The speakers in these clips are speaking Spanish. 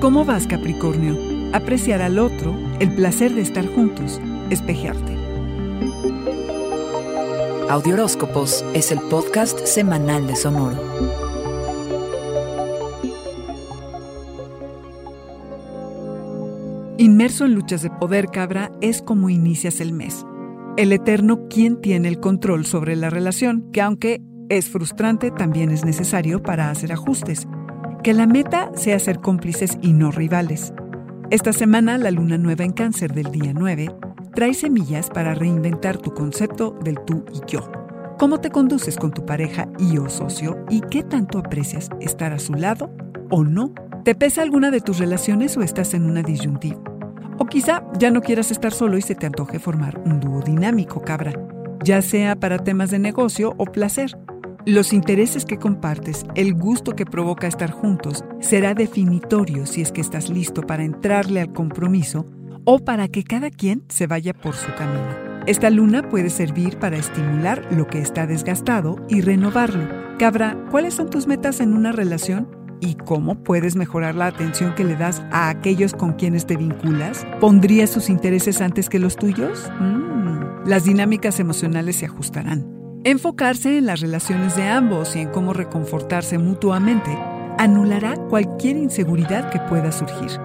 ¿Cómo vas, Capricornio? Apreciar al otro, el placer de estar juntos, espejearte. Audioróscopos es el podcast semanal de Sonoro. Inmerso en luchas de poder, cabra, es como inicias el mes. El eterno quien tiene el control sobre la relación, que aunque es frustrante, también es necesario para hacer ajustes. Que la meta sea ser cómplices y no rivales. Esta semana, la luna nueva en cáncer del día 9 trae semillas para reinventar tu concepto del tú y yo. ¿Cómo te conduces con tu pareja y o socio y qué tanto aprecias estar a su lado o no? ¿Te pesa alguna de tus relaciones o estás en una disyuntiva? O quizá ya no quieras estar solo y se te antoje formar un dúo dinámico, cabra, ya sea para temas de negocio o placer. Los intereses que compartes, el gusto que provoca estar juntos, será definitorio si es que estás listo para entrarle al compromiso o para que cada quien se vaya por su camino. Esta luna puede servir para estimular lo que está desgastado y renovarlo. Cabra, ¿cuáles son tus metas en una relación? ¿Y cómo puedes mejorar la atención que le das a aquellos con quienes te vinculas? ¿Pondrías sus intereses antes que los tuyos? Mm. Las dinámicas emocionales se ajustarán. Enfocarse en las relaciones de ambos y en cómo reconfortarse mutuamente anulará cualquier inseguridad que pueda surgir.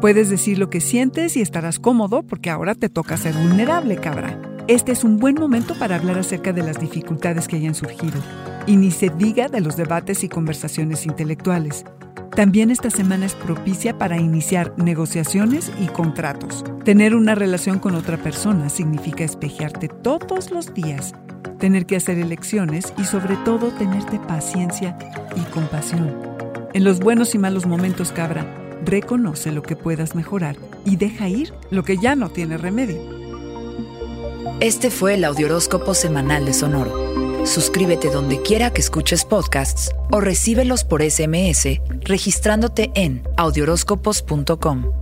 Puedes decir lo que sientes y estarás cómodo porque ahora te toca ser vulnerable, cabra. Este es un buen momento para hablar acerca de las dificultades que hayan surgido. Y ni se diga de los debates y conversaciones intelectuales. También esta semana es propicia para iniciar negociaciones y contratos. Tener una relación con otra persona significa espejearte todos los días tener que hacer elecciones y sobre todo tenerte paciencia y compasión. En los buenos y malos momentos, cabra, reconoce lo que puedas mejorar y deja ir lo que ya no tiene remedio. Este fue el Audioróscopo Semanal de Sonoro. Suscríbete donde quiera que escuches podcasts o recíbelos por SMS registrándote en audioróscopos.com.